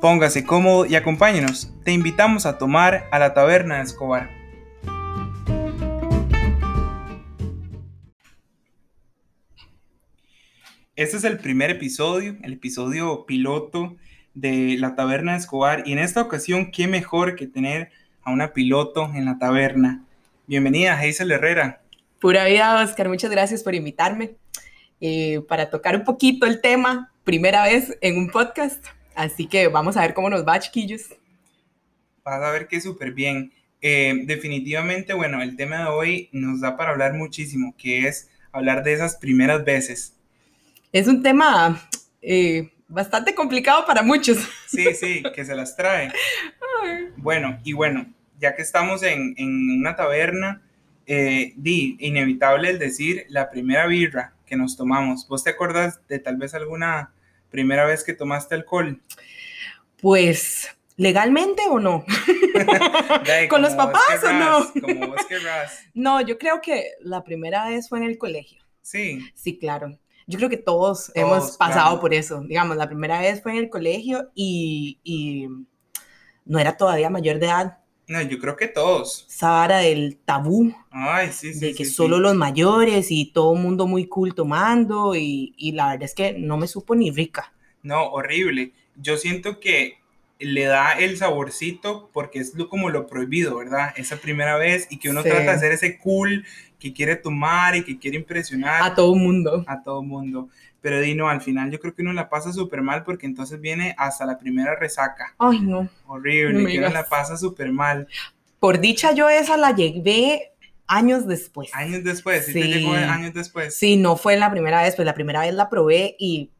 Póngase cómodo y acompáñenos. Te invitamos a tomar a la taberna de Escobar. Este es el primer episodio, el episodio piloto de la taberna de Escobar. Y en esta ocasión, qué mejor que tener a una piloto en la taberna. Bienvenida, Hazel Herrera. Pura vida, Oscar. Muchas gracias por invitarme eh, para tocar un poquito el tema. Primera vez en un podcast. Así que vamos a ver cómo nos va, chiquillos. Vas a ver que súper bien. Eh, definitivamente, bueno, el tema de hoy nos da para hablar muchísimo, que es hablar de esas primeras veces. Es un tema eh, bastante complicado para muchos. Sí, sí, que se las trae. Bueno, y bueno, ya que estamos en, en una taberna, eh, di, inevitable el decir la primera birra que nos tomamos. ¿Vos te acuerdas de tal vez alguna primera vez que tomaste alcohol? Pues, ¿legalmente o no? ¿Con los papás o no? querrás, Como vos querrás. No, yo creo que la primera vez fue en el colegio. Sí, Sí, claro. Yo creo que todos, hemos pasado claro. por eso. Digamos, la primera vez fue en el colegio y, y no era todavía mayor de edad. No, yo creo que todos. Esa vara del tabú, Ay, sí, sí. de que sí, solo sí. los mayores y todo el mundo muy cool tomando y, y la verdad es que no me supo ni rica. No, horrible. Yo siento que le da el saborcito porque es lo, como lo prohibido, ¿verdad? Esa primera vez y que uno Sí. trata de hacer ese cool que quiere tomar y que quiere impresionar A todo mundo. a todo mundo. Pero Dino, al final yo creo que uno la pasa súper mal porque entonces viene hasta la primera resaca. Ay, no. Horrible, No que uno la pasa súper mal. Por dicha yo esa la llevé años después. Años después, sí, te llegó años después. Sí, no fue la primera vez, pues la primera vez la probé y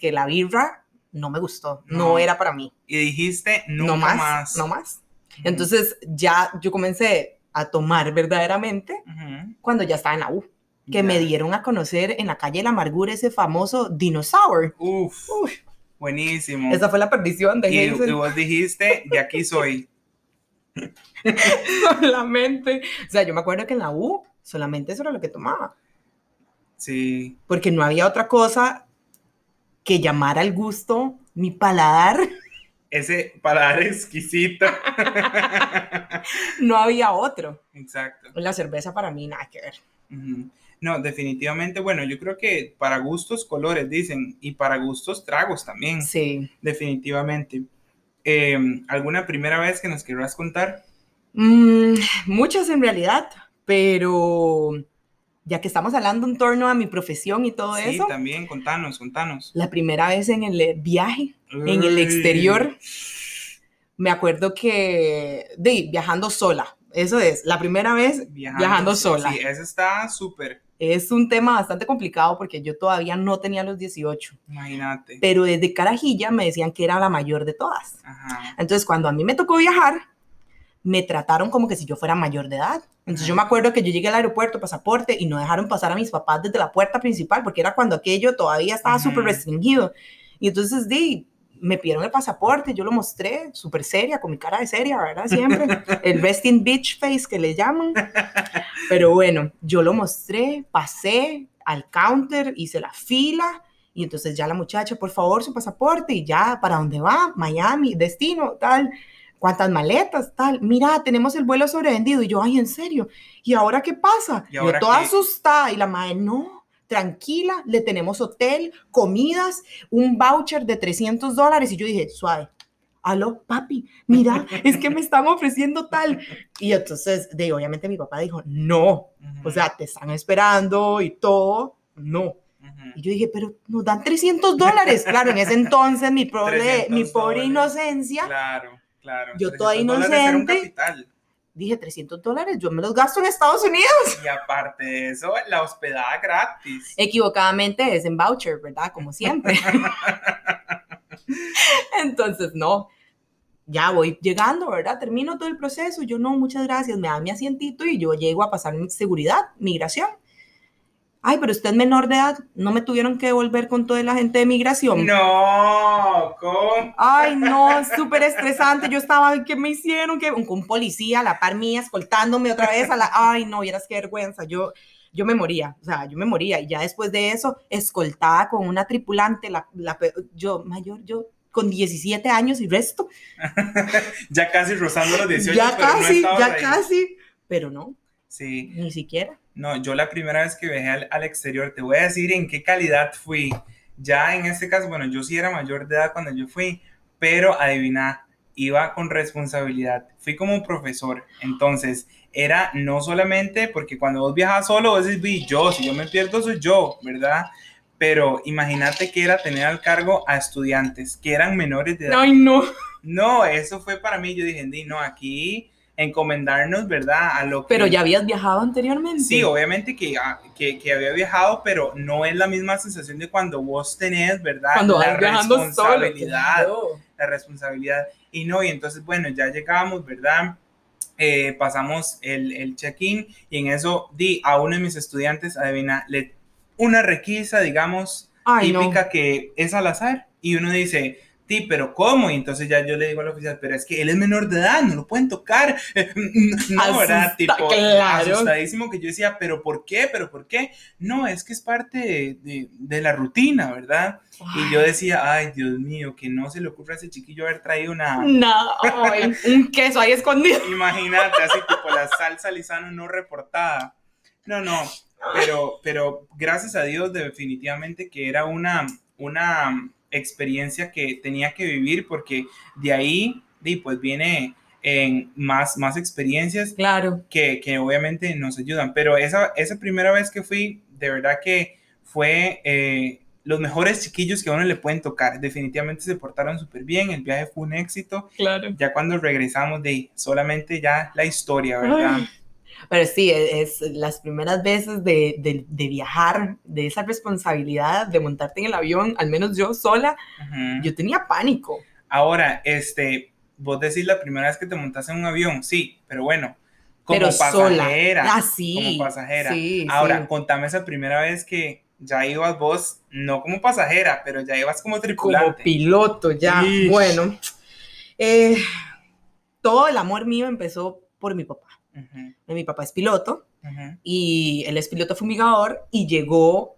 que la birra no me gustó, no, No. era para mí. Y dijiste, nunca no más, más. no más. Entonces ya yo comencé a tomar verdaderamente cuando ya estaba en la U, que me dieron a conocer en la calle de la amargura ese famoso dinosaur. Uf, Uf, buenísimo. esa fue la perdición de y, y vos dijiste, de aquí soy. solamente. O sea, yo me acuerdo que en la U solamente eso era lo que tomaba, Sí. porque no había otra cosa que llamara al gusto mi paladar. Ese paladar exquisito. No había otro. Exacto. La cerveza para mí nada que ver. No, definitivamente, bueno, yo creo que para gustos colores, dicen, y para gustos tragos también, Sí. definitivamente. Eh, ¿Alguna primera vez que nos querrás contar? Mm, muchas en realidad, pero ya que estamos hablando en torno a mi profesión y todo sí, eso, también, contanos, contanos. la primera vez en el viaje, en el exterior, me acuerdo que, de viajando sola, eso es, la primera vez viajando, sola. Sí, eso está súper, Es un tema bastante complicado porque yo todavía no tenía los 18, imagínate. pero desde Carajilla me decían que era la mayor de todas. Ajá. Entonces, cuando a mí me tocó viajar, me trataron como que si yo fuera mayor de edad. Entonces, yo me acuerdo que yo llegué al aeropuerto, pasaporte, y no dejaron pasar a mis papás desde la puerta principal, porque era cuando aquello todavía estaba súper restringido. Y entonces, di, me pidieron el pasaporte, yo lo mostré, súper seria, con mi cara de seria, ¿verdad? Siempre. el resting bitch face que le llaman. Pero bueno, yo lo mostré, pasé al counter, hice la fila. Y entonces ya la muchacha, por favor, su pasaporte y ya, ¿para dónde va? Miami, destino, tal. ¿Cuántas maletas? Tal. Mira, tenemos el vuelo sobrevendido. Y yo, ay, en serio. ¿Y ahora qué pasa? ¿Y yo toda qué? asustada. Y la madre, no, tranquila, le tenemos hotel, comidas, un voucher de 300 dólares. Y yo dije, suave. Aló, papi, mira, es que me están ofreciendo tal. Y entonces, de, obviamente mi papá dijo, no, o sea, te están esperando y todo, no. Y yo dije, pero nos dan 300 dólares. Claro, en ese entonces mi, pobre, 300 mi pobre dólares. inocencia, Claro, claro. Yo 300 toda dólares era un inocente. capital. Dije 300 dólares, yo me los gasto en Estados Unidos. Y aparte de eso, la hospedada gratis. Equivocadamente es en voucher, ¿verdad? Como siempre. Entonces, no. Ya voy llegando, ¿verdad? Termino todo el proceso. Yo no, muchas gracias. Me dan mi asientito y yo llego a pasar mi seguridad, migración. Ay, pero usted es menor de edad. No me tuvieron que devolver con toda la gente de migración. No, ¿cómo? Ay, no, súper estresante. Yo estaba, ¿qué me hicieron? que Un, un policía a la par mía escoltándome otra vez a la. Ay, no, vieras qué vergüenza. Yo, yo me moría, o sea, yo me moría. Y ya después de eso, escoltada con una tripulante, la, la yo, mayor, yo, con 17 años y resto. ya casi rozando los 18. Ya casi, ya casi, pero no. Sí. Ni siquiera. No, yo la primera vez que viajé al, al, exterior, te voy a decir en qué calidad fui. Ya en este caso, bueno, yo sí era mayor de edad cuando yo fui, pero adivina, iba con responsabilidad. Fui como un profesor. Entonces, era no solamente porque cuando vos viajas solo, vos decís, yo, si yo me pierdo, soy yo, ¿verdad? Pero imagínate que era tener al cargo a estudiantes que eran menores de edad. Ay, no. No, eso fue para mí. Yo dije, no, aquí encomendarnos, ¿verdad? A lo que... Pero ya habías viajado anteriormente. Sí, obviamente que, ah, que, que, había viajado, pero no es la misma sensación de cuando vos tenés, ¿verdad? Cuando la vas viajando responsabilidad, solo. la responsabilidad. Y no, y entonces, bueno, ya llegamos, ¿verdad? Eh, pasamos el, el check-in y en eso di a uno de mis estudiantes, adivina, le, una requisa, digamos, Ay, típica no. que es al azar. Y uno dice, Sí, pero ¿cómo? Y entonces ya yo le digo al oficial, pero es que él es menor de edad, no lo pueden tocar. No, ¿verdad? Tipo, claro. asustadísimo que yo decía, pero ¿por qué? ¿Pero por qué? No, es que es parte de, de- de la rutina, ¿verdad? Y yo decía, ay, Dios mío, que no se le ocurra a ese chiquillo haber traído una... No, ay, un queso ahí escondido. Imagínate, así tipo la salsa lisano no reportada. No, no, pero, pero gracias a Dios definitivamente que era una, una experiencia que tenía que vivir porque de ahí, di, pues viene en más, más experiencias Claro. que, que obviamente nos ayudan. Pero esa, esa primera vez que fui, de verdad que fue eh, los mejores chiquillos que a uno le pueden tocar. Definitivamente se portaron súper bien, el viaje fue un éxito. Claro. Ya cuando regresamos de solamente ya la historia, ¿verdad? Ay. Pero sí, es, es las primeras veces de, de- de viajar, de esa responsabilidad de montarte en el avión, al menos yo sola, yo tenía pánico. Ahora, este, vos decís la primera vez que te montas en un avión, sí, pero bueno, como pero sola. pasajera. Ah, sí. como pasajera. Sí, Ahora, sí. contame esa primera vez que ya ibas vos, no como pasajera, pero ya ibas como como tripulante. piloto ya. Ish. Bueno, eh, todo el amor mío empezó por mi papá. Ujú, Mi papá es piloto y él es piloto fumigador y llegó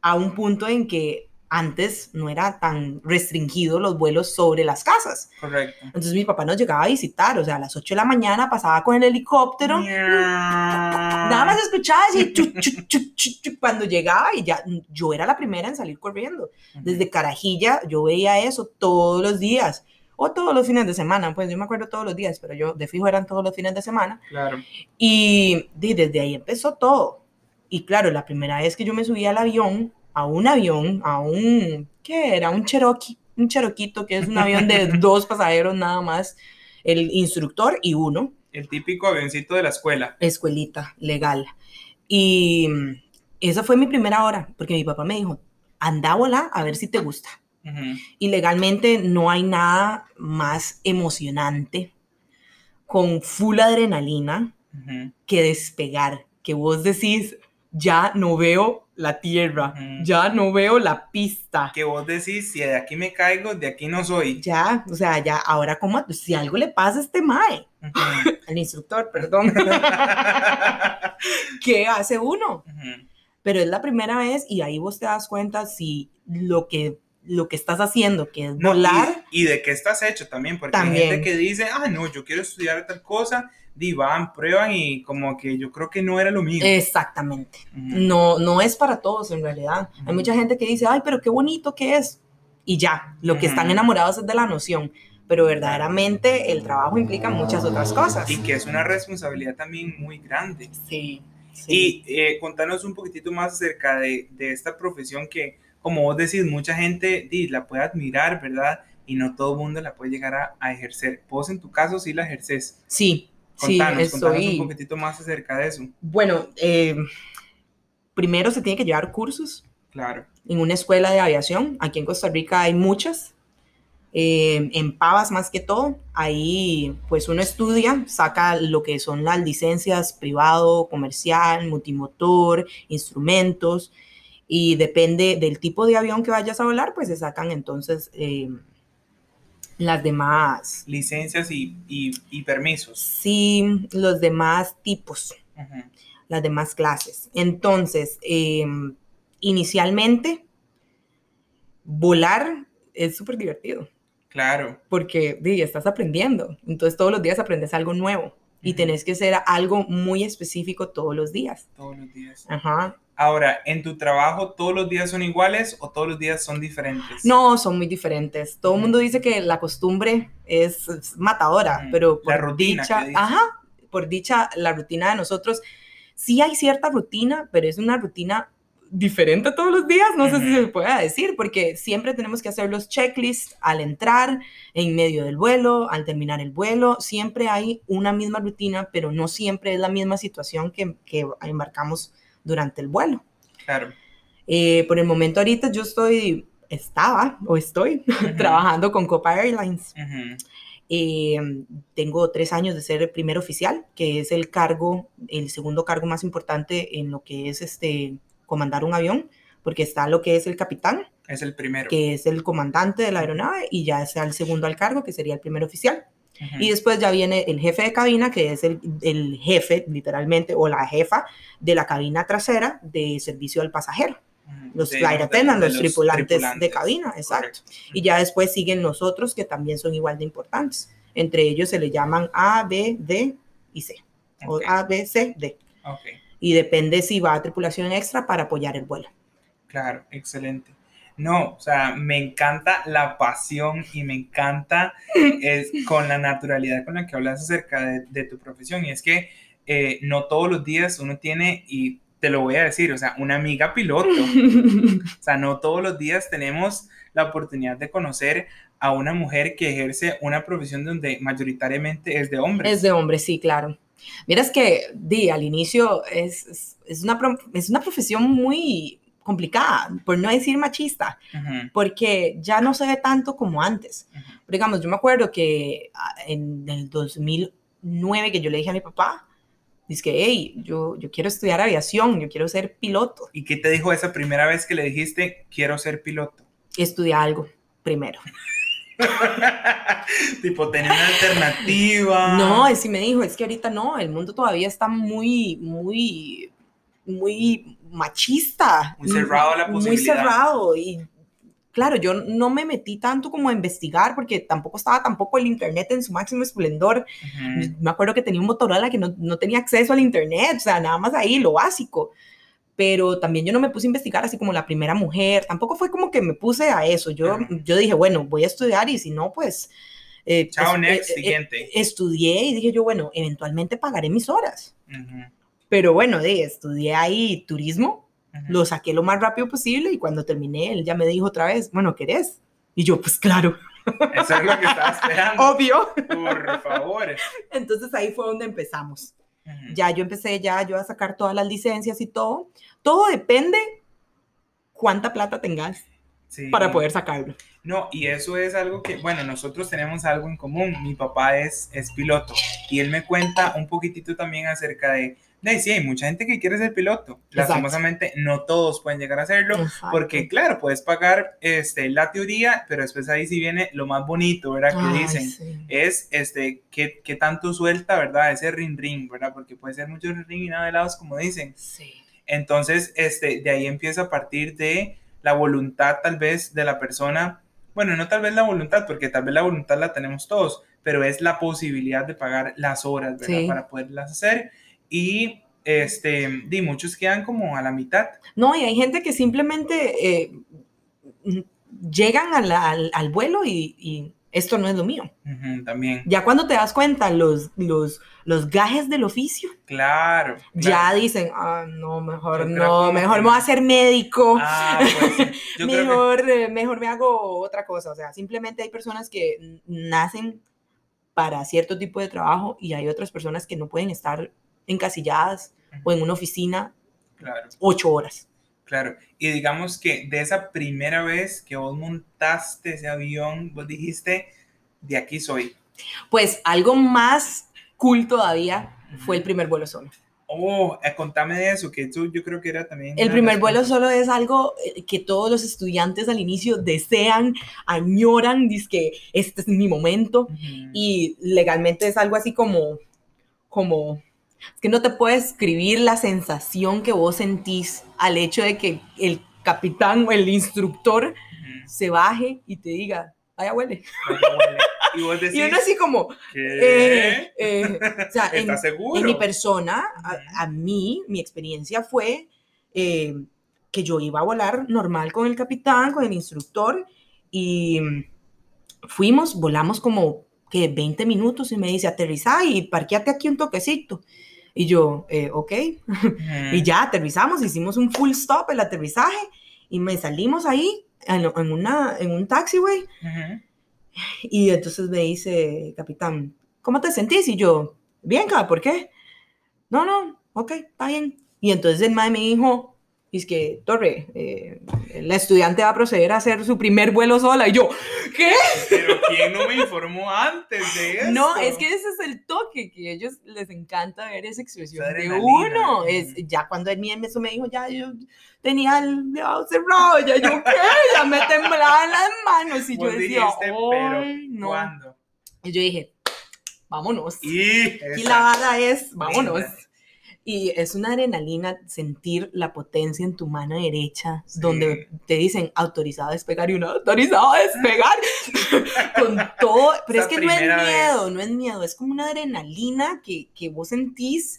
a un punto en que antes no era tan restringido los vuelos sobre las casas. Correcto. Entonces mi papá nos llegaba a visitar, o sea, a las 8 de la mañana pasaba con el helicóptero. Nada más escuchaba así, chu, chu, chu, chu, chu, cuando llegaba y ya yo era la primera en salir corriendo. Desde Carajilla yo veía eso todos los días o todos los fines de semana, pues yo me acuerdo todos los días, pero yo de fijo eran todos los fines de semana. Claro. Y di, desde ahí empezó todo. Y claro, la primera vez que yo me subí al avión, a un avión, a un, ¿qué era? Un Cherokee, un Cheroquito, que es un avión de dos pasajeros nada más, el instructor y uno, El típico avioncito de la escuela. escuelita legal. Y mm, esa fue mi primera hora, porque mi papá me dijo, anda a volar a ver si te gusta. Y legalmente no hay nada más emocionante con full adrenalina que despegar, que vos decís, ya no veo la tierra, ya no veo la pista. Que vos decís, si de aquí me caigo, de aquí no soy. Ya, o sea, ya, ahora como, si algo le pasa a este mae, Ujú, al instructor, perdón, ¿qué hace uno? Pero es la primera vez y ahí vos te das cuenta si lo que, lo que estás haciendo, que es No, volar, y, y de qué estás hecho también, porque hay También. gente que dice, ah, no, yo quiero estudiar tal cosa, di, van, prueban y como que yo creo que no era lo mío. exactamente. Ujú. No, no es para todos en realidad. Hay Ujú. mucha gente que dice, ay, pero qué bonito que es. Y ya, lo que están enamorados es de la noción. Pero verdaderamente el trabajo implica muchas otras cosas. Y que es una responsabilidad también muy grande. Sí. sí. Y eh, contanos un poquitito más acerca de, de esta profesión que, como vos decís, mucha gente la puede admirar, ¿verdad? Y no todo el mundo la puede llegar a, a ejercer. Vos en tu caso sí la ejerces. sí, sí, Contanos, contanos un estoy... poquitito más acerca de eso. Bueno, eh, primero se tiene que llevar cursos Claro. en una escuela de aviación. Aquí en Costa Rica hay muchas. eh, en Pavas más que todo. Ahí pues uno estudia, saca lo que son las licencias privado, comercial, multimotor, instrumentos. Y depende del tipo de avión que vayas a volar, pues se sacan entonces eh, las demás, Licencias y, y, y permisos. sí, los demás tipos las demás clases. Entonces, eh, inicialmente, volar es súper divertido. Claro. Porque di, estás aprendiendo. Entonces todos los días aprendes algo nuevo y tenés que hacer algo muy específico todos los días. Todos los días. Ajá. Ahora, ¿en tu trabajo todos los días son iguales o todos los días son diferentes? No, son muy diferentes. Todo el Ujú. mundo dice que la costumbre es, es matadora, Ujú. pero La por rutina dicha, ajá, por dicha, la rutina de nosotros, sí hay cierta rutina, pero es una rutina diferente todos los días, no sé si se puede decir, porque siempre tenemos que hacer los checklists al entrar, en medio del vuelo, al terminar el vuelo, siempre hay una misma rutina, pero no siempre es la misma situación que, que embarcamos durante el vuelo. Claro. Eh, por el momento ahorita yo estoy, estaba o estoy trabajando con Copa Airlines. Eh, tengo tres años de ser el primer oficial, que es el cargo, el segundo cargo más importante en lo que es este comandar un avión, porque está lo que es el capitán, Es el primero. que es el comandante de la aeronave, y ya está el segundo al cargo, que sería el primer oficial. Y después ya viene el jefe de cabina, que es el, el jefe, literalmente, o la jefa de la cabina trasera de servicio al pasajero los De- flight attendants, los, tripulantes, de cabina, exacto. Correcto. Y ya después siguen los otros que también son igual de importantes. Entre ellos se le llaman A, B, D y C. O. A, B, C, D. Y depende si va a tripulación extra para apoyar el vuelo. Claro, excelente. No, o sea, me encanta la pasión y me encanta es, con la naturalidad con la que hablas acerca de, de tu profesión. Y es que eh, no todos los días uno tiene, y te lo voy a decir, o sea, una amiga piloto. O sea, no todos los días tenemos la oportunidad de conocer a una mujer que ejerce una profesión donde mayoritariamente es de hombres. Es de hombre, sí, claro. Miras que, di, al inicio es, es, es una, es una profesión muy complicada, por no decir machista, porque ya no se ve tanto como antes. ujú. Pero digamos, yo me acuerdo que ah, en el 2009 que yo le dije a mi papá, dice que, hey, yo, yo quiero estudiar aviación, yo quiero ser piloto. ¿Y qué te dijo esa primera vez que le dijiste, quiero ser piloto? Estudia algo primero. tipo, tener una alternativa. No, sí me dijo, es que ahorita no, el mundo todavía está muy, muy, muy machista. Muy cerrado a la Muy posibilidad. cerrado y... Claro, yo no me metí tanto como a investigar porque tampoco estaba tampoco el internet en su máximo esplendor. Ujú, Me acuerdo que tenía un Motorola que no, no tenía acceso al internet, o sea, nada más ahí, lo básico. Pero también yo no me puse a investigar así como la primera mujer, tampoco fue como que me puse a eso. Yo, Ajá. yo dije, bueno, voy a estudiar y si no, pues... eh, Chao, es- next, eh, eh, siguiente. estudié y dije yo, bueno, eventualmente pagaré mis horas. Ujú, Pero bueno, de, estudié ahí turismo, lo saqué lo más rápido posible y cuando terminé, él ya me dijo otra vez, bueno, ¿querés? Y yo, pues claro, Eso es lo que estaba esperando. obvio. Por favor. Entonces ahí fue donde empezamos. Ya yo empecé ya yo a sacar todas las licencias y todo. Todo depende cuánta plata tengas sí. para poder sacarlo. No, y eso es algo que, bueno, nosotros tenemos algo en común. Mi papá es, es piloto y él me cuenta un poquitito también acerca de, de sí, hay mucha gente que quiere ser piloto. Exacto. Lastimosamente, no todos pueden llegar a hacerlo. Exacto. Porque, claro, puedes pagar este, la teoría, pero después ahí sí viene lo más bonito, ¿verdad? Que Ay, dicen. sí. es este, qué, qué tanto suelta, ¿verdad? Ese ring ring, ¿verdad? Porque puede ser mucho ring ring y nada de lados, como dicen. Sí. Entonces, este, de ahí empieza a partir de la voluntad, tal vez, de la persona. Bueno, no tal vez la voluntad, porque tal vez la voluntad la tenemos todos, pero es la posibilidad de pagar las horas, ¿verdad? Sí. Para poderlas hacer. Y, este, di, muchos quedan como a la mitad. No, y hay gente que simplemente eh, llegan a la- al, al vuelo y, y esto no es lo mío. Ujú, también. Ya cuando te das cuenta los, los, los gajes del oficio, Claro. ya claro. dicen, ah, no, mejor no, mejor que me voy a hacer médico. Ah, pues sí. Creo que mejor, eh, mejor me hago otra cosa. O sea, simplemente hay personas que nacen para cierto tipo de trabajo y hay otras personas que no pueden estar encasilladas o en una oficina Claro, ocho horas. claro. Y digamos que de esa primera vez que vos montaste ese avión, vos dijiste, de aquí soy. Pues algo más cool todavía fue el primer vuelo solo. Oh, eh, contame de eso, que eso yo creo que era también... El primer vuelo solo es algo eh, que todos los estudiantes al inicio desean, añoran, dicen que este es mi momento. Ujú. y legalmente es algo así como, como, es que no te puedo escribir la sensación que vos sentís al hecho de que el capitán o el instructor se baje y te diga, allá huele. Y vos decís, Y uno así como, ¿qué? eh, eh, o sea, en, ¿Estás seguro? en mi persona, a mí, mi experiencia fue eh, que yo iba a volar normal con el capitán, con el instructor, y mm, fuimos, volamos como que 20 minutos y me dice, aterriza y parqueate aquí un toquecito. Y yo, eh, ok. Y ya aterrizamos, hicimos un full stop el aterrizaje y me salimos ahí en, en una, en un taxiway Ujú. y entonces me dice, capitán, ¿cómo te sentís? Y yo, bien, ¿por qué? No, no, ok, está bien. Y entonces el mae me dijo, es que, Torre, eh, la estudiante va a proceder a hacer su primer vuelo sola. Y yo, ¿qué? Pero ¿quién no me informó antes de eso? No, es que ese es el toque, que a ellos les encanta ver esa expresión Esa de uno. Es, ya cuando él me- eso me dijo, ya yo tenía el dedo cerrado, ya yo, ¿qué? Ya me temblaban las manos. Y yo decía, dijiste, pero "Ay, no. ¿cuándo? Y yo dije, vámonos. Y, Y la vara es, vámonos. Y es una adrenalina sentir la potencia en tu mano derecha, Sí. donde te dicen autorizado a despegar y uno autorizado a despegar con todo. Pero Esa es que no es miedo, vez. no es miedo, es como una adrenalina que, que vos sentís,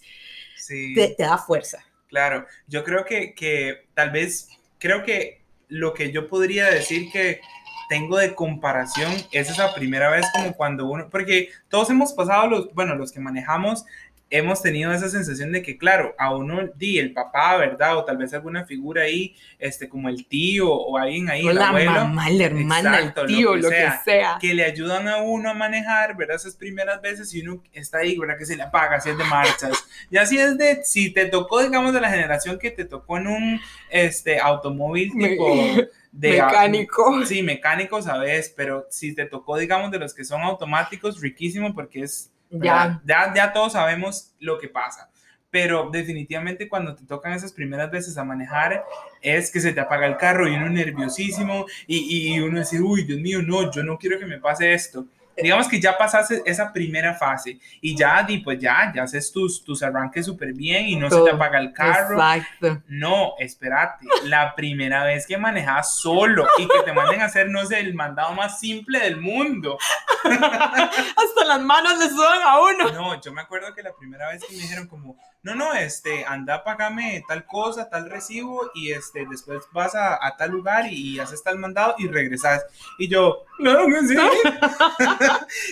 Sí. te, te da fuerza. Claro, yo creo que, que tal vez, creo que lo que yo podría decir que tengo de comparación es esa primera vez como cuando uno, porque todos hemos pasado, los, bueno, los que manejamos, hemos tenido esa sensación de que, claro, a uno, di, el papá, ¿verdad? O tal vez alguna figura ahí, este, como el tío o alguien ahí, O el la abuelo, mamá, la hermana, Exacto, el lo tío, que lo que sea. sea. que le ayudan a uno a manejar, ¿verdad? Esas primeras veces y uno está ahí, ¿verdad? Que se le apaga, si es de marchas. Y así es de, si te tocó, digamos, de la generación que te tocó en un este, automóvil tipo de... Mecánico. Sí, mecánico, ¿sabes? Pero si te tocó, digamos, de los que son automáticos, riquísimo porque es... Ya. Ya, ya todos sabemos lo que pasa. Pero definitivamente cuando te tocan esas primeras veces a manejar es que se te apaga el carro y uno nerviosísimo y, y uno dice, uy, Dios mío, no, yo no quiero que me pase esto. Digamos que ya pasaste esa primera fase y ya, di, pues ya, ya haces tus, tus arranques súper bien y no se Todo. te apaga el carro. Exacto. No, espérate, la primera vez que manejas solo y que te manden a hacer, no sé, el mandado más simple del mundo. Hasta las manos le sudan a uno. No, yo me acuerdo que la primera vez que me dijeron como, no, no, este, anda, pagame tal cosa, tal recibo y este, después vas a, a tal lugar y, y haces tal mandado y regresas. Y yo, claro que sí.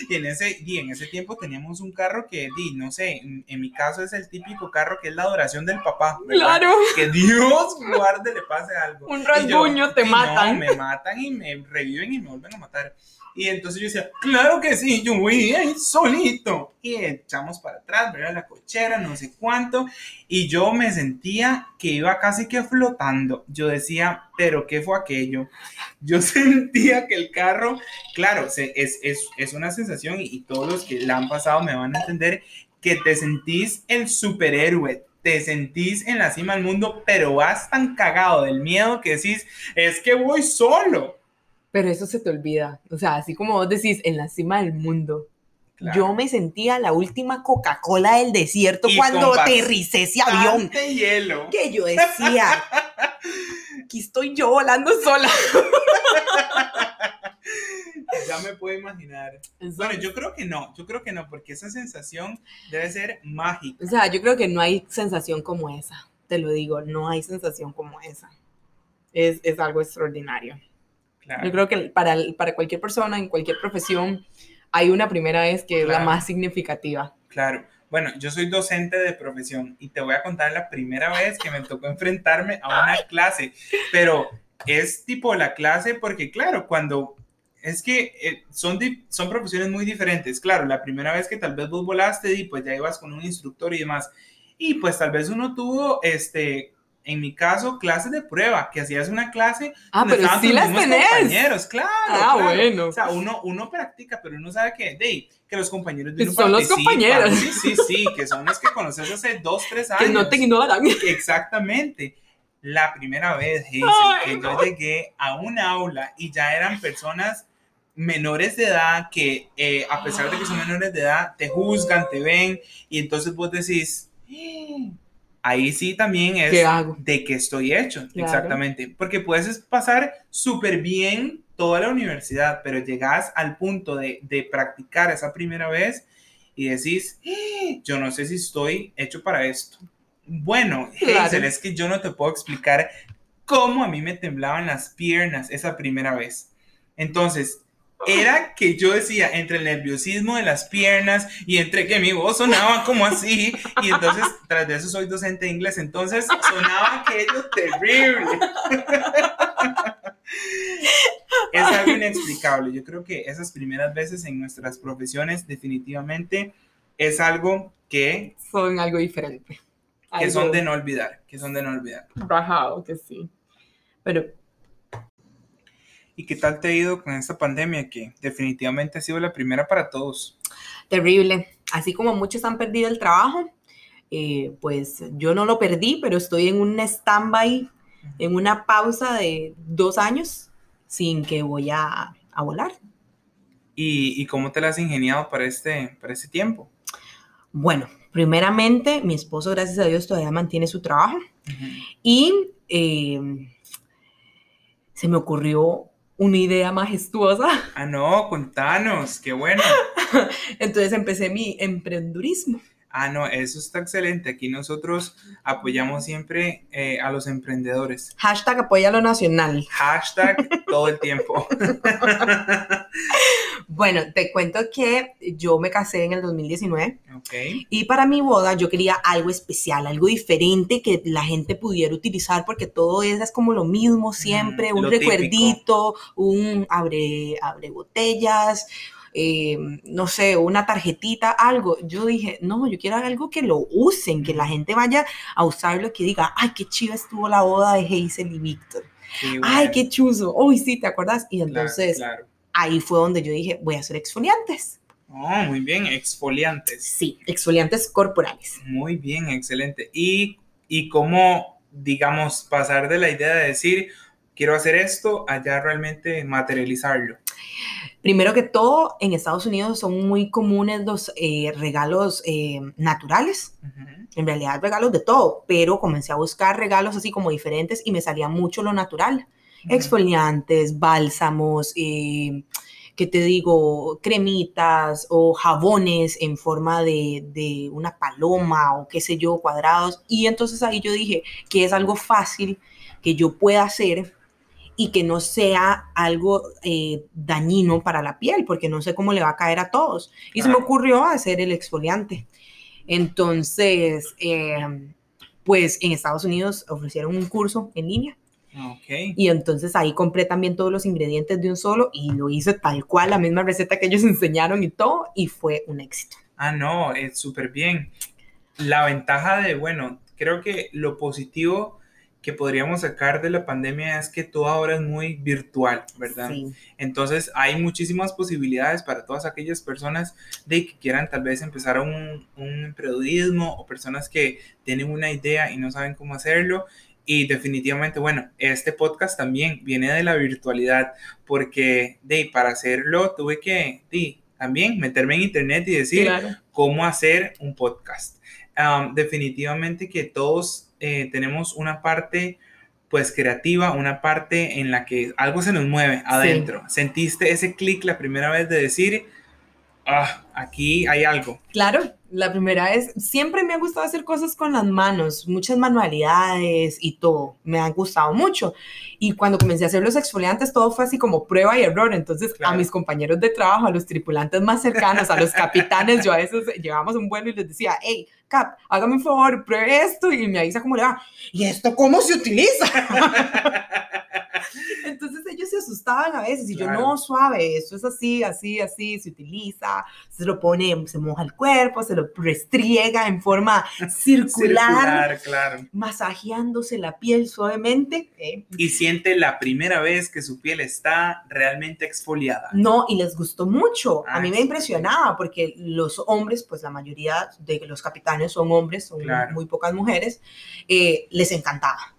y, en ese, y en ese tiempo teníamos un carro que, di, no sé, en, en mi caso es el típico carro que es la adoración del papá. ¿verdad? Claro. Que Dios guarde le pase algo. Un Y yo, rasguño te "Sí, matan". No, me matan y me reviven y me vuelven a matar. Y entonces yo decía, claro que sí, yo voy ahí solito. Y echamos para atrás, ¿verdad? La cochera, no sé cuánto. Y yo me sentía que iba casi que flotando. Yo decía, pero ¿qué fue aquello? Yo sentía que el carro, claro, se- es, es, es una sensación y, y todos los que la han pasado me van a entender que te sentís el superhéroe. Te sentís en la cima del mundo, pero vas tan cagado del miedo que decís, es que voy solo. Pero eso se te olvida. O sea, así como vos decís, en la cima del mundo. Claro. Yo me sentía la última Coca-Cola del desierto Y cuando aterricé ese avión. Hielo. Que yo decía, aquí estoy yo volando sola. Ya me puedo imaginar. Bueno, yo creo que no, yo creo que no, porque esa sensación debe ser mágica. O sea, yo creo que no hay sensación como esa. Te lo digo, no hay sensación como esa. Es, es algo extraordinario. Claro. Yo creo que para, para cualquier persona, en cualquier profesión, hay una primera vez que es la Claro. más significativa. Claro. Bueno, yo soy docente de profesión y te voy a contar la primera vez que me tocó enfrentarme a una clase, pero es tipo la clase porque, claro, cuando es que eh, son, son profesiones muy diferentes. Claro, la primera vez que tal vez vos volaste y pues ya ibas con un instructor y demás. Y pues tal vez uno tuvo, este, en mi caso, clases de prueba, que hacías una clase Ah, donde pero sí tus las tenés. compañeros, claro. Ah, claro. bueno. O sea, uno, uno practica, pero uno sabe que, de, que los compañeros de Que uno son los compañeros. Sí, sí, sí, que son los que conoces hace dos, tres años. Que no te ignoran. Exactamente. La primera vez, Hazel, Ay, que no. yo llegué a un aula y ya eran personas menores de edad que eh, a pesar de que son menores de edad te juzgan, te ven y entonces vos decís, ahí sí también es ¿Qué hago? de qué estoy hecho, Claro. exactamente, porque puedes pasar súper bien toda la universidad, pero llegas al punto de, de practicar esa primera vez y decís, ¡Ah! yo no sé si estoy hecho para esto. Bueno, Hazel, es que yo no te puedo explicar cómo a mí me temblaban las piernas esa primera vez. Entonces, era que yo decía entre el nerviosismo de las piernas y entre que mi voz sonaba como así y entonces tras de eso soy docente de inglés entonces sonaba aquello terrible. Es algo inexplicable. Yo creo que esas primeras veces en nuestras profesiones definitivamente es algo que son algo diferente. que son de no olvidar que son de no olvidar. bajado que sí. Pero ¿Y qué tal te ha ido con esta pandemia que definitivamente ha sido la primera para todos? Terrible. Así como muchos han perdido el trabajo, eh, pues yo no lo perdí, pero estoy en un stand-by, en una pausa de dos años sin que voy a, a volar. ¿Y, ¿Y, cómo te la has ingeniado para este, para este tiempo? Bueno, primeramente, mi esposo, gracias a Dios, todavía mantiene su trabajo. Y eh, se me ocurrió una idea majestuosa. Ah, no, contanos, qué bueno. Entonces empecé mi emprendurismo. Ah, no, eso está excelente. Aquí nosotros apoyamos siempre eh, a los emprendedores. Hashtag apoya lo nacional. Hashtag todo el tiempo. bueno, te cuento que yo me casé en el 2019. Okay. Y para mi boda yo quería algo especial, algo diferente que la gente pudiera utilizar porque todo es, es como lo mismo siempre, un recuerdito, un abre, abre botellas, eh, no sé, una tarjetita, algo. Yo dije, no, yo quiero algo que lo usen, que la gente vaya a usarlo, que diga, ay, qué chiva estuvo la boda de Hazel y Víctor. Ay, qué chuzo. Uy, sí, ¿te acuerdas? Y entonces ahí fue donde yo dije, voy a hacer exfoliantes. Oh, muy bien, exfoliantes. Sí, exfoliantes corporales. Muy bien, excelente. ¿Y, y cómo, digamos, pasar de la idea de decir, quiero hacer esto, allá realmente materializarlo? Primero que todo, en Estados Unidos son muy comunes los eh, regalos eh, naturales. En realidad, regalos de todo, pero comencé a buscar regalos así como diferentes y me salía mucho lo natural. Exfoliantes, bálsamos, eh, ¿qué te digo? Cremitas o jabones en forma de, de, una paloma o qué sé yo, cuadrados. Y entonces ahí yo dije que es algo fácil que yo pueda hacer y que no sea algo eh, dañino para la piel, porque no sé cómo le va a caer a todos. Y se me ocurrió hacer el exfoliante. Entonces, em, pues en Estados Unidos ofrecieron un curso en línea. Okay. Y entonces ahí compré también todos los ingredientes de un solo y lo hice tal cual, la misma receta que ellos enseñaron y todo, y fue un éxito. Ah, no, es súper bien. La ventaja de, bueno, creo que lo positivo que podríamos sacar de la pandemia es que todo ahora es muy virtual, ¿verdad? Entonces hay muchísimas posibilidades para todas aquellas personas de que quieran tal vez empezar un, un periodismo o personas que tienen una idea y no saben cómo hacerlo. Y definitivamente, bueno, este podcast también viene de la virtualidad, porque de, para hacerlo tuve que de, también meterme en internet y decir cómo hacer un podcast. definitivamente que todos eh, tenemos una parte pues creativa, una parte en la que algo se nos mueve adentro. ¿Sentiste ese clic la primera vez de decir, ah, aquí hay algo? Claro, la primera vez, siempre me ha gustado hacer cosas con las manos, muchas manualidades y todo, me han gustado mucho. Y cuando comencé a hacer los exfoliantes, todo fue así como prueba y error. Entonces, a mis compañeros de trabajo, a los tripulantes más cercanos, a los capitanes, yo a veces llevábamos un vuelo y les decía, hey, Cap, hágame un favor, pruebe esto y me avisa cómo le va. ¿Y esto cómo se utiliza? Entonces ellos se asustaban a veces y yo, no, suave, esto es así, así, así, se utiliza, se lo pone, se moja el cuerpo, se lo restriega en forma circular, claro. masajeándose la piel suavemente. ¿eh? Y siente la primera vez que su piel está realmente exfoliada. No, y les gustó mucho. a mí me impresionaba porque los hombres, pues la mayoría de los capitanes son hombres, son muy pocas mujeres, eh, les encantaba.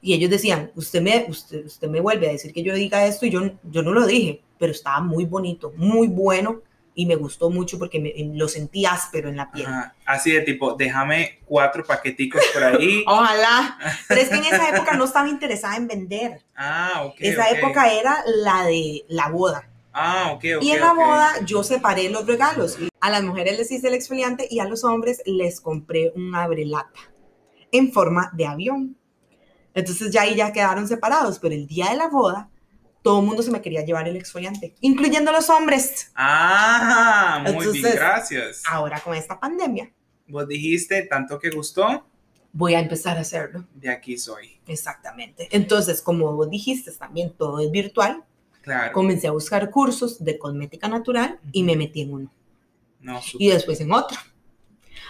Y ellos decían, usted me, usted, usted me vuelve a decir que yo diga esto y yo, yo no lo dije, pero estaba muy bonito, muy bueno y me gustó mucho porque me, lo sentí áspero en la piel. Así de tipo, déjame cuatro paqueticos por ahí. Ojalá. Pero es que en esa época no estaba interesada en vender. Ah, ok. Esa época era la de la boda. Ah, ok, ok. Y en la boda yo separé los regalos. A las mujeres les hice el exfoliante y a los hombres les compré un abrelata en forma de avión. Entonces ya ahí ya quedaron separados, pero el día de la boda todo el mundo se me quería llevar el exfoliante, incluyendo los hombres. Ah, muy bien, gracias. Ahora con esta pandemia. Vos dijiste tanto que gustó. Voy a empezar a hacerlo. De aquí soy. Exactamente. Entonces, como vos dijiste, también todo es virtual. Claro. Comencé a buscar cursos de cosmética natural y me metí en uno. No, y después en otro.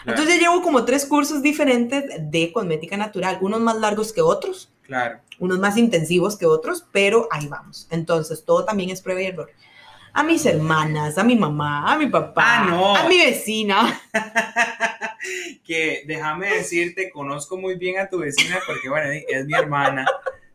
Entonces llevo como tres cursos diferentes de cosmética natural, unos más largos que otros. Claro. Unos más intensivos que otros, pero ahí vamos. Entonces todo también es prueba y error. A mis hermanas, a mi mamá, a mi papá, ah, a mi vecina. que déjame decirte, conozco muy bien a tu vecina porque, bueno, es mi hermana.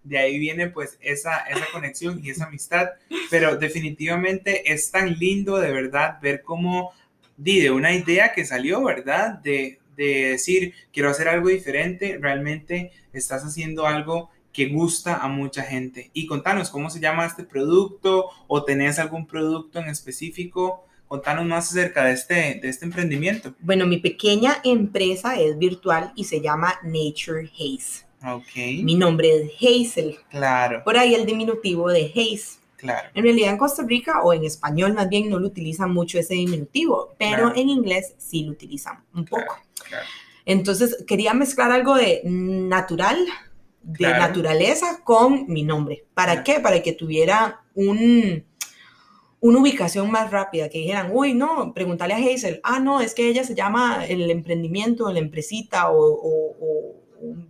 De ahí viene pues esa, esa conexión y esa amistad. Pero definitivamente es tan lindo de verdad ver cómo de una idea que salió, ¿verdad? De, de decir, quiero hacer algo diferente, realmente estás haciendo algo que gusta a mucha gente. Y contanos cómo se llama este producto o tenés algún producto en específico. Contanos más acerca de este, de este emprendimiento. Bueno, mi pequeña empresa es virtual y se llama Nature Haze. Ok. Mi nombre es Hazel. Claro. Por ahí el diminutivo de Haze. Claro. En realidad en Costa Rica o en español más bien no lo utilizan mucho ese diminutivo, pero en inglés sí lo utilizan un poco. Entonces quería mezclar algo de natural, de naturaleza con mi nombre. ¿Para qué? Para que tuviera un, una ubicación más rápida, que dijeran, uy, no, pregúntale a Hazel, ah, no, es que ella se llama el emprendimiento, la empresita o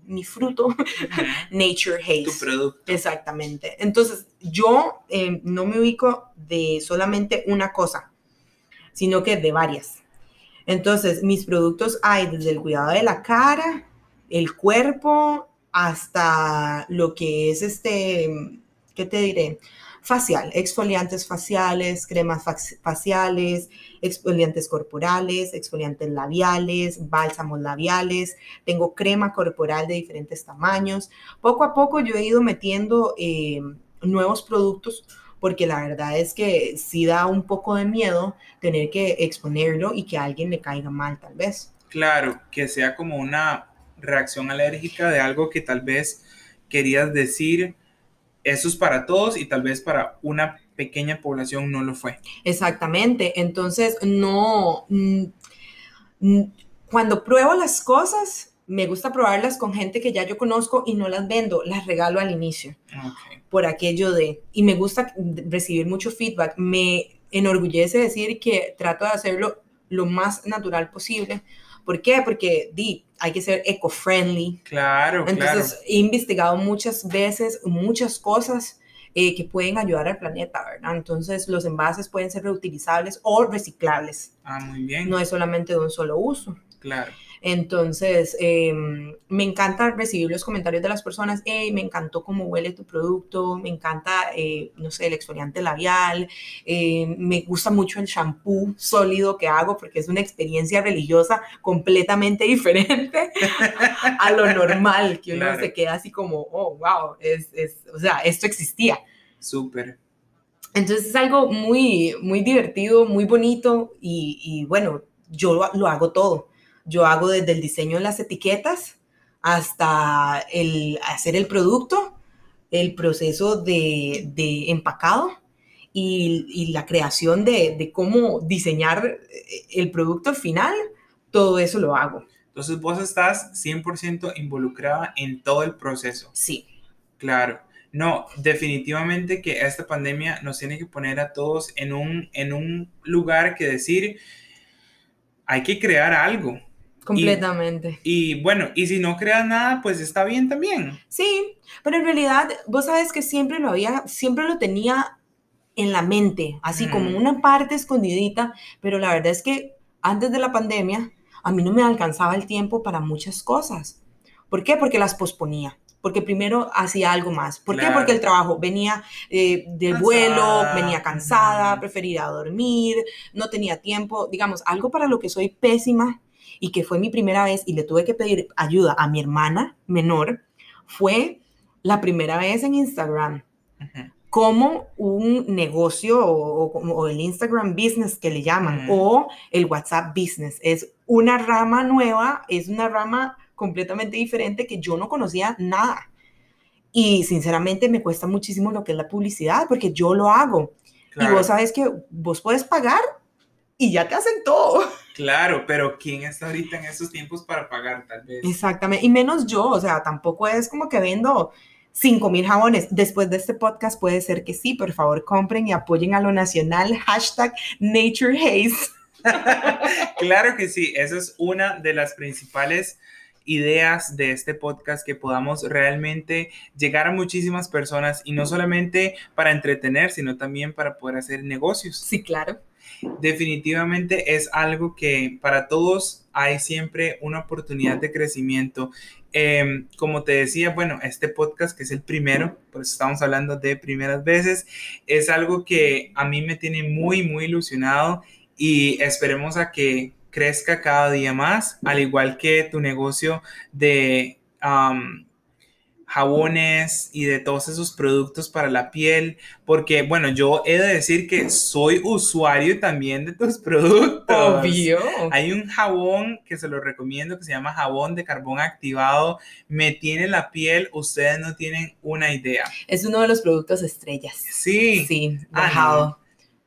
mi fruto, Nature Haze. Tu producto. Exactamente. Entonces, yo eh, no me ubico de solamente una cosa, sino que de varias. Entonces, mis productos hay desde el cuidado de la cara, el cuerpo, hasta lo que es este, ¿qué te diré? Facial, exfoliantes faciales, cremas faciales, exfoliantes corporales, exfoliantes labiales, bálsamos labiales, tengo crema corporal de diferentes tamaños. Poco a poco yo he ido metiendo eh, nuevos productos porque la verdad es que sí da un poco de miedo tener que exponerlo y que a alguien le caiga mal tal vez. Claro, que sea como una reacción alérgica de algo que tal vez querías decir eso es para todos y tal vez para una pequeña población no lo fue. Exactamente, entonces no, mm, mm, cuando pruebo las cosas, me gusta probarlas con gente que ya yo conozco y no las vendo, las regalo al inicio. Por aquello de, y me gusta recibir mucho feedback, me enorgullece decir que trato de hacerlo lo más natural posible. ¿Por qué? Porque di, hay que ser eco-friendly. Claro, Entonces, he investigado muchas veces muchas cosas eh, que pueden ayudar al planeta, ¿verdad? Entonces, los envases pueden ser reutilizables o reciclables. Ah, muy bien. No es solamente de un solo uso. Claro. Entonces, em, me encanta recibir los comentarios de las personas, hey, me encantó cómo huele tu producto, me encanta, eh, no sé, el exfoliante labial, eh, me gusta mucho el shampoo sólido que hago porque es una experiencia religiosa completamente diferente a lo normal, que uno se queda así como, oh, wow, es, es, o sea, esto existía. Súper. Entonces es algo muy, muy divertido, muy bonito y, y bueno, yo lo hago todo. Yo hago desde el diseño de las etiquetas hasta el hacer el producto, el proceso de, empacado y, la creación de, cómo diseñar el producto final, todo eso lo hago. Entonces vos estás 100% involucrada en todo el proceso. Sí. Claro. No, definitivamente que esta pandemia nos tiene que poner a todos en un, en un lugar que decir, hay que crear algo. Completamente. Y, bueno, y si no creas nada, pues está bien también. Sí, pero en realidad vos sabes que siempre lo había, siempre lo tenía en la mente, así como una parte escondidita, pero la verdad es que antes de la pandemia a mí no me alcanzaba el tiempo para muchas cosas. ¿Por qué? Porque las posponía. porque primero hacía algo más. ¿Por qué? Porque el trabajo venía eh, de vuelo, venía cansada, prefería dormir, no tenía tiempo, digamos, algo para lo que soy pésima y que fue mi primera vez y le tuve que pedir ayuda a mi hermana menor, fue la primera vez en Instagram. Como un negocio o, el Instagram business que le llaman o el WhatsApp business. Es una rama nueva, es una rama completamente diferente que yo no conocía nada. Y sinceramente me cuesta muchísimo lo que es la publicidad porque yo lo hago. Y vos sabes que vos puedes pagar y ya te hacen todo. Claro, pero ¿quién está ahorita en esos tiempos para pagar tal vez? Exactamente, y menos yo, o sea, tampoco es como que vendo 5 mil jabones. Después de este podcast puede ser que sí, por favor compren y apoyen a lo nacional, hashtag Nature claro que sí, esa es una de las principales ideas de este podcast que podamos realmente llegar a muchísimas personas y no solamente para entretener, sino también para poder hacer negocios. Sí, claro. Definitivamente es algo que para todos hay siempre una oportunidad de crecimiento. Em, como te decía, bueno, este podcast que es el primero, por eso estamos hablando de primeras veces, es algo que a mí me tiene muy, muy ilusionado y esperemos a que crezca cada día más, al igual que tu negocio de jabones y de todos esos productos para la piel, porque bueno, yo he de decir que soy usuario también de tus productos. Obvio. Hay un jabón que se lo recomiendo que se llama jabón de carbón activado, me tiene la piel, ustedes no tienen una idea. Es uno de los productos estrellas. Sí. Sí, bajado.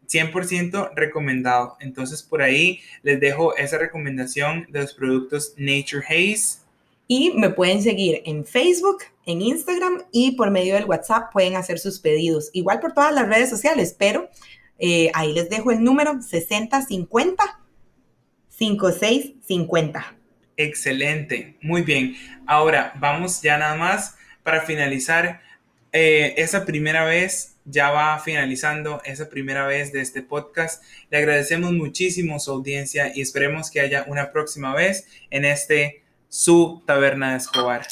100% recomendado. Entonces por ahí les dejo esa recomendación de los productos Nature Haze. Y me pueden seguir en Facebook, en Instagram y por medio del WhatsApp pueden hacer sus pedidos. Igual por todas las redes sociales, pero eh, ahí les dejo el número 6050 5650. Excelente, muy bien. Ahora vamos ya nada más para finalizar eh, esa primera vez ya va finalizando esa primera vez de este podcast. Le agradecemos muchísimo su audiencia y esperemos que haya una próxima vez en este su taberna de Escobar.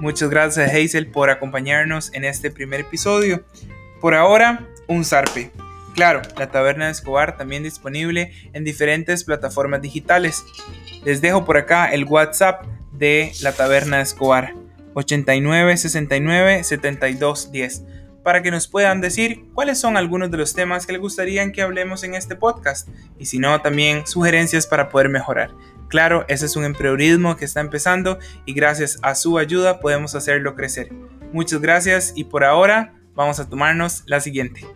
Muchas gracias Hazel por acompañarnos en este primer episodio. Por ahora, un zarpe. Claro, la Taberna de Escobar también disponible en diferentes plataformas digitales. Les dejo por acá el WhatsApp de la Taberna de Escobar 89 69 72 10 para que nos puedan decir cuáles son algunos de los temas que les gustaría que hablemos en este podcast y si no también sugerencias para poder mejorar. Claro, ese es un emprendedor que está empezando y gracias a su ayuda podemos hacerlo crecer. Muchas gracias y por ahora vamos a tomarnos la siguiente.